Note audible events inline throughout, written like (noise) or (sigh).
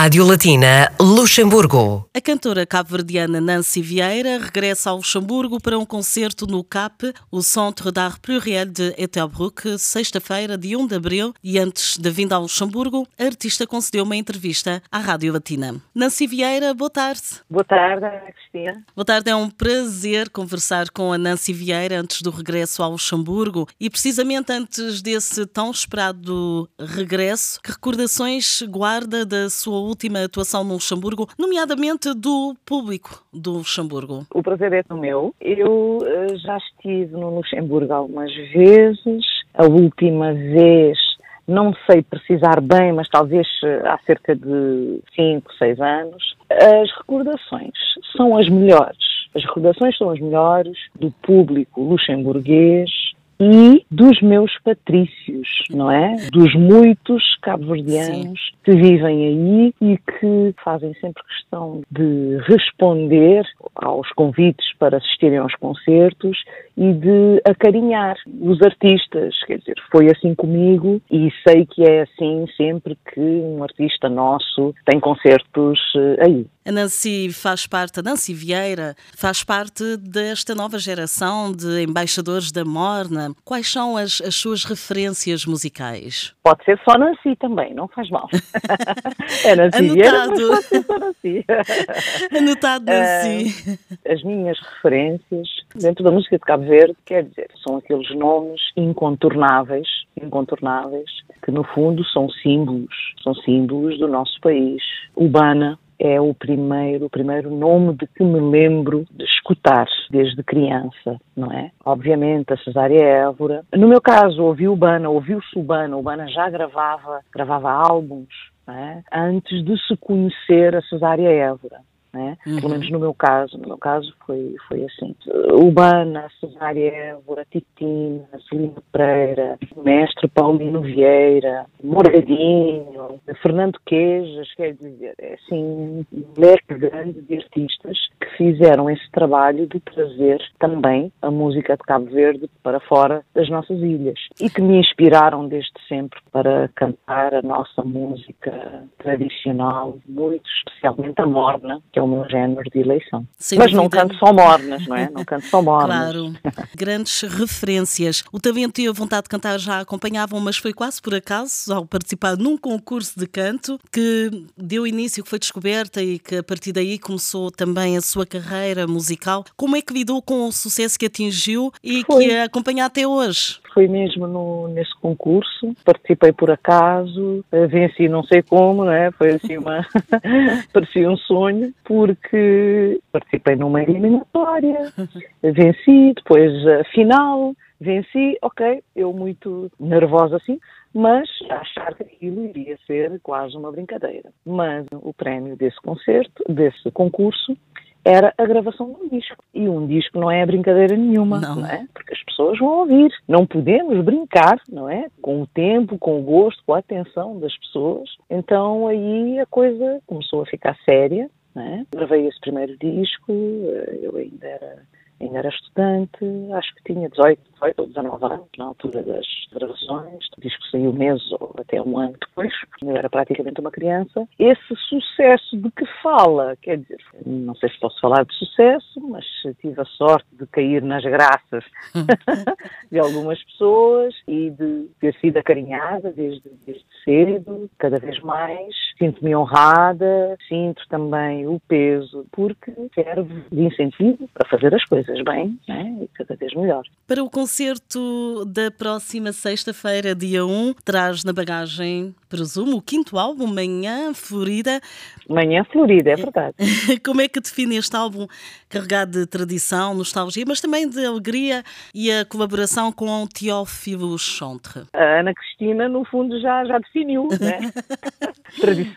Rádio Latina Luxemburgo. A cantora cabo-verdiana Nancy Vieira regressa ao Luxemburgo para um concerto no CAP, o Centre d'Art Pluriel de Ettelbruck, sexta-feira, de 1 de abril. E antes da vinda ao Luxemburgo, a artista concedeu uma entrevista à Rádio Latina. Nancy Vieira, boa tarde. Boa tarde, Cristina. Boa tarde, é um prazer conversar com a Nancy Vieira antes do regresso ao Luxemburgo e precisamente antes desse tão esperado regresso, que recordações guarda da sua última atuação no Luxemburgo, nomeadamente do público do Luxemburgo? O prazer é meu. Eu uh, já estive no Luxemburgo algumas vezes. A última vez não sei precisar bem, mas talvez eh, há cerca de 5, 6 anos. As recordações são as melhores. As recordações são as melhores do público luxemburguês, e dos meus patrícios, não é? Dos muitos cabo-verdianos que vivem aí e que fazem sempre questão de responder aos convites para assistirem aos concertos e de acarinhar os artistas. Quer dizer, foi assim comigo e sei que é assim sempre que um artista nosso tem concertos eh, aí. A Nancy faz parte, a Nancy Vieira faz parte desta nova geração de embaixadores da Morna. Quais são as, as suas referências musicais? Pode ser só Nancy também, não faz mal. (laughs) é Nancy Anotado. Vieira, mas pode ser só Nancy. (laughs) Anotado, Nancy. Uh, as minhas referências dentro da música de Cabo Verde, quer dizer, são aqueles nomes incontornáveis, incontornáveis, que no fundo são símbolos, são símbolos do nosso país. Ubana, é o primeiro, o primeiro nome de que me lembro de escutar desde criança, não é? Obviamente a Cesária Évora. No meu caso, ouvi o Bana, ouviu-se o Bana, o Bana já gravava, gravava álbuns, é? antes de se conhecer a Cesária Évora né? Uhum. Pelo menos no meu caso, no meu caso foi, foi assim. Urbana, Cesária Évora, Titina, Celina Pereira, Mestre Paulino Vieira, Moradinho, Fernando Queijas, quer dizer, é assim, um leque grande de artistas fizeram esse trabalho de trazer também a música de Cabo Verde para fora das nossas ilhas e que me inspiraram desde sempre para cantar a nossa música tradicional, muito especialmente a morna, que é o meu género de eleição. Sem Mas não canto só mornas, não é? Não canto só mornas. Claro. (laughs) Grandes referências. O talento e a vontade de cantar já acompanhavam, mas foi quase por acaso, ao participar num concurso de canto, que deu início, que foi descoberta e que a partir daí começou também a sua carreira musical. Como é que lidou com o sucesso que atingiu e foi. que a acompanha até hoje? Foi mesmo no, nesse concurso, participei por acaso, eh, venci não sei como, não é? Foi assim uma. (laughs) parecia um sonho, porque participei numa eliminatória, (laughs) venci, depois a final, venci, ok, eu muito nervosa assim, mas achar que aquilo iria ser quase uma brincadeira. Mas o prémio desse concerto, desse concurso, era a gravação de um disco. E um disco não é brincadeira nenhuma, não. não. é? Porque as pessoas vão ouvir. Não podemos brincar, não é? Com o tempo, com o gosto, com a atenção das pessoas. Então aí a coisa começou a ficar séria é? Gravei esse primeiro disco, eh, eu ainda era, ainda era estudante, acho que tinha 18, 18 ou 19 anos na altura das gravações. O disco saiu meses ou até um ano depois, eu era praticamente uma criança. Esse sucesso de que fala, quer dizer, não sei se posso falar de sucesso, mas tive a sorte de cair nas graças (laughs) de algumas pessoas e de ter sido acarinhada desde, desde cedo, cada vez mais. Sinto-me honrada, sinto também o peso, porque serve de incentivo para fazer as coisas bem né? e cada vez melhor. Para o concerto da próxima sexta-feira, dia 1, traz na bagagem, presumo, o quinto álbum, Manhã Florida. Manhã Florida, é verdade. (laughs) Como é que define este álbum carregado de tradição, nostalgia, mas também de alegria e a colaboração com Teófilo Chantre? A Ana Cristina, no fundo, já, já definiu, né? (laughs) tradição,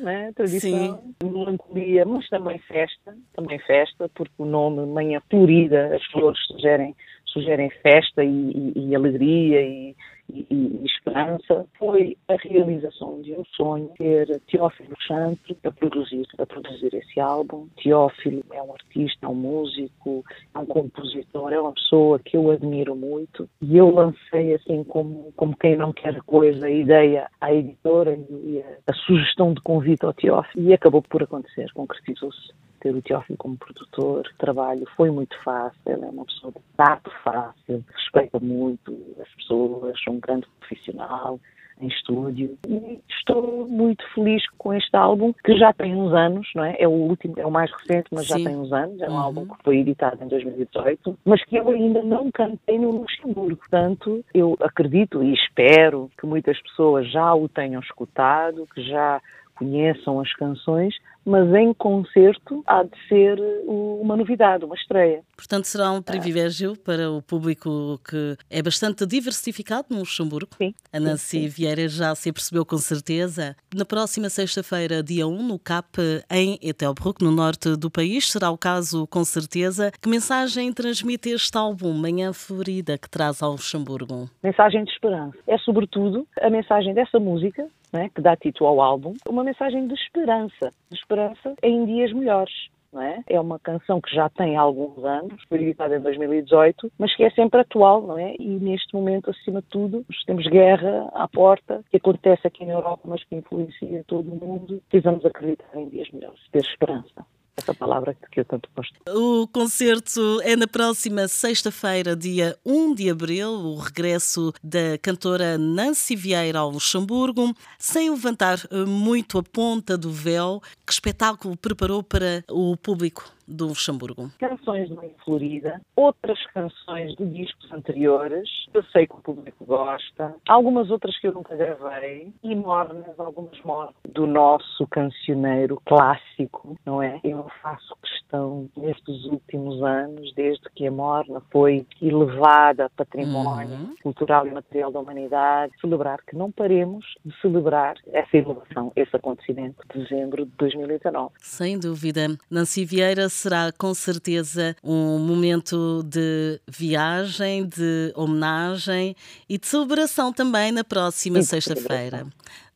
né? Tradição, Sim. melancolia, mas também festa, também festa, porque o nome Manhã Florida, as flores sugerem sugerem festa e, e, e alegria e, e, esperança foi a realização de um sonho, ter Teófilo Chantre a produzir, a produzir esse álbum. Teófilo é um artista, é um músico, é um compositor, é uma pessoa que eu admiro muito. E eu lancei assim como, como quem não quer coisa a ideia à editora e a, a sugestão de convite ao Teófilo. E acabou por acontecer, concretizou-se ter o Teófilo como produtor, trabalho foi muito fácil, ele é uma pessoa de tato fácil, respeita muito as pessoas, é um grande profissional em estúdio e estou muito feliz com este álbum que já tem uns anos, não é? É o último, é o mais recente, mas Sim. já tem uns anos, é um uhum. álbum que foi editado em 2018, mas que eu ainda não cantei no Luxemburgo, portanto eu acredito e espero que muitas pessoas já o tenham escutado, que já conheçam as canções, mas em concerto há de ser uma novidade, uma estreia. Portanto, será um privilégio para o público que é bastante diversificado no Luxemburgo. Sim. A Nancy sim, Vieira já se percebeu com certeza. Na próxima sexta-feira, dia 1, no CAP, em Etelbruck, no norte do país, será o caso com certeza. Que mensagem transmite este álbum, Manhã Florida, que traz ao Luxemburgo? Mensagem de esperança. É, sobretudo, a mensagem dessa música, né, que dá título ao álbum, uma mensagem de esperança. De esperança em dias melhores. É? é? uma canção que já tem alguns anos, foi editada em 2018, mas que é sempre atual, não é? E neste momento, acima de tudo, temos guerra à porta, que acontece aqui na Europa, mas que influencia todo o mundo. Precisamos acreditar em dias melhores, ter esperança essa palavra que eu tanto gosto. O concerto é na próxima sexta-feira, dia 1 de abril, o regresso da cantora Nancy Vieira ao Luxemburgo. Sem levantar eh, muito a ponta do véu, que espetáculo preparou para o público? Do Luxemburgo? Canções de Mãe Florida, outras canções de discos anteriores, eu sei que o público gosta, algumas outras que eu nunca gravei, e mornas, algumas mornas do nosso cancioneiro clássico, não é? Eu faço questão, nestes últimos anos, desde que a morna foi elevada a património uhum. cultural e material da humanidade, celebrar que não paremos de celebrar essa elevação, esse acontecimento de dezembro de 2019. Sem dúvida. Nancy Vieira, será com certeza um momento de viagem, de homenagem e de celebração também na próxima sexta-feira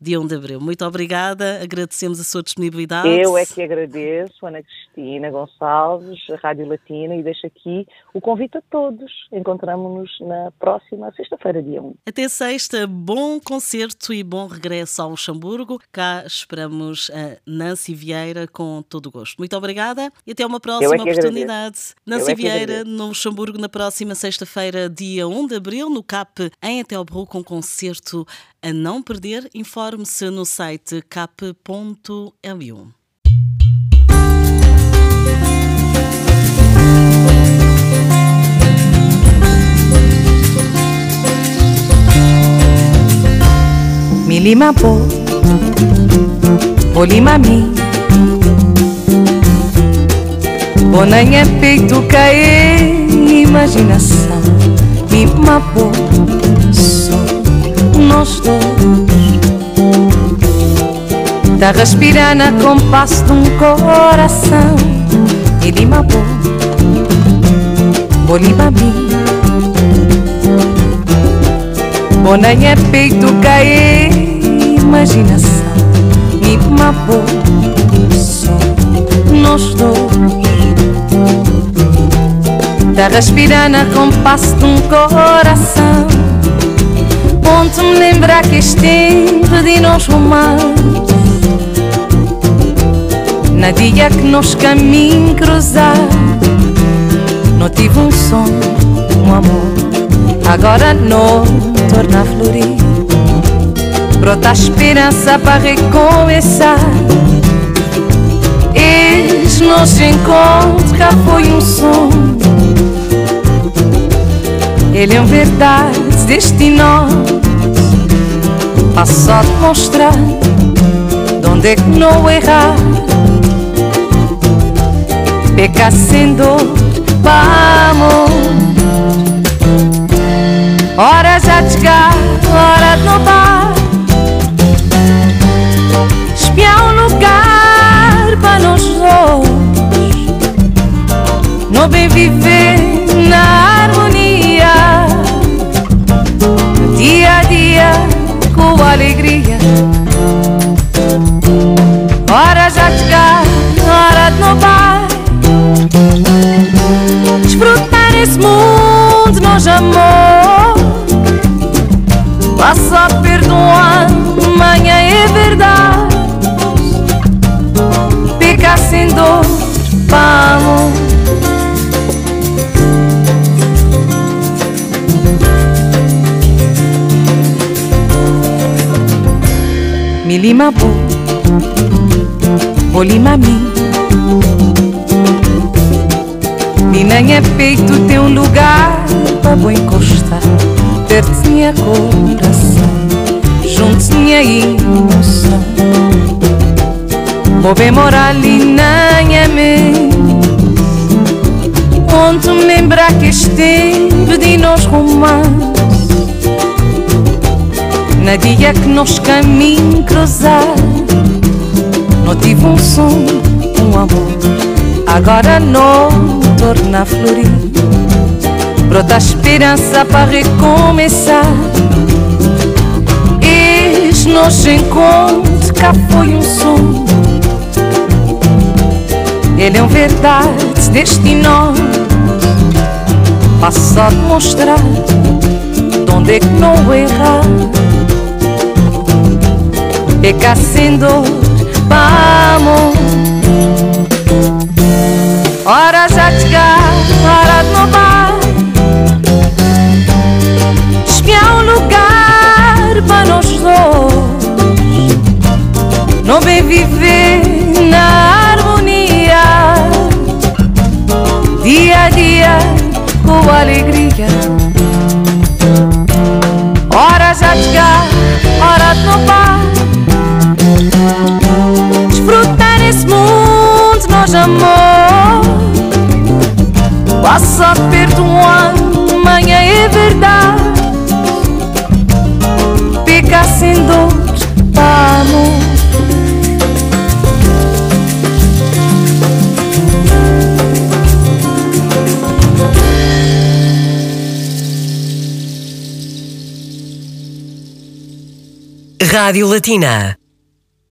dia 1 de Abril. Muito obrigada, agradecemos a sua disponibilidade. Eu é que agradeço, Ana Cristina Gonçalves, Rádio Latina, e deixo aqui o convite a todos. Encontramos-nos na próxima sexta-feira, dia 1. Até sexta, bom concerto e bom regresso ao Luxemburgo. Cá esperamos a Nancy Vieira com todo o gosto. Muito obrigada e até uma próxima é oportunidade. Nancy é Vieira no Luxemburgo na próxima sexta-feira, dia 1 de Abril, no CAP em Etelbru, com concerto a não perder, informe-se no site cap.lu. Milima po, olima mi. Bonanha peito cair, imaginação Mima po, nós dois Tá respirar na compasso de um coração. E de boa Bolibabi Bonanha é peito cair Imaginação. E boa Só nós dois. Tá respirar na compasso de um coração. Ponto me lembrar que este tempo de nós romances Na dia que nos caminhos cruzar Não tive um sonho, um amor. Agora não torna a florir. Brota a esperança para recomeçar. Este nosso encontro já foi um sonho Ele é um verdade destinoso Passo a mostrar Donde é que não errar pecando, vamos. Hora já chegar, hora no bar. Espiar um lugar para nós dois. No bem viver na harmonia. Dia a dia com alegria. Hora já chegar, hora no bar. Amor. Passa perdoando, manhã é verdade. Fica sem dor, vamos. Lima mim. nem é peito tem um lugar para bom encostar. Ter-te minha coração, junto minha emoção. Vou bem morar ali nem é me. Onde me lembrar que esteve de nós romance. Na dia que nós caminho cruzar, não tive um som, um amor. Agora não torna a florir. Brota esperança para recomeçar. Eis nosso encontro, cá foi um som. Ele é um verdade destino. Passo a demonstrar de onde é que não errar. Peca sem dor, vamos. Hora já chegar, hora Não vem viver na harmonia. Dia a dia com alegria. Hora já chegar, hora de novar. Desfrutar nesse mundo nós amor. Passa perto um Rádio Latina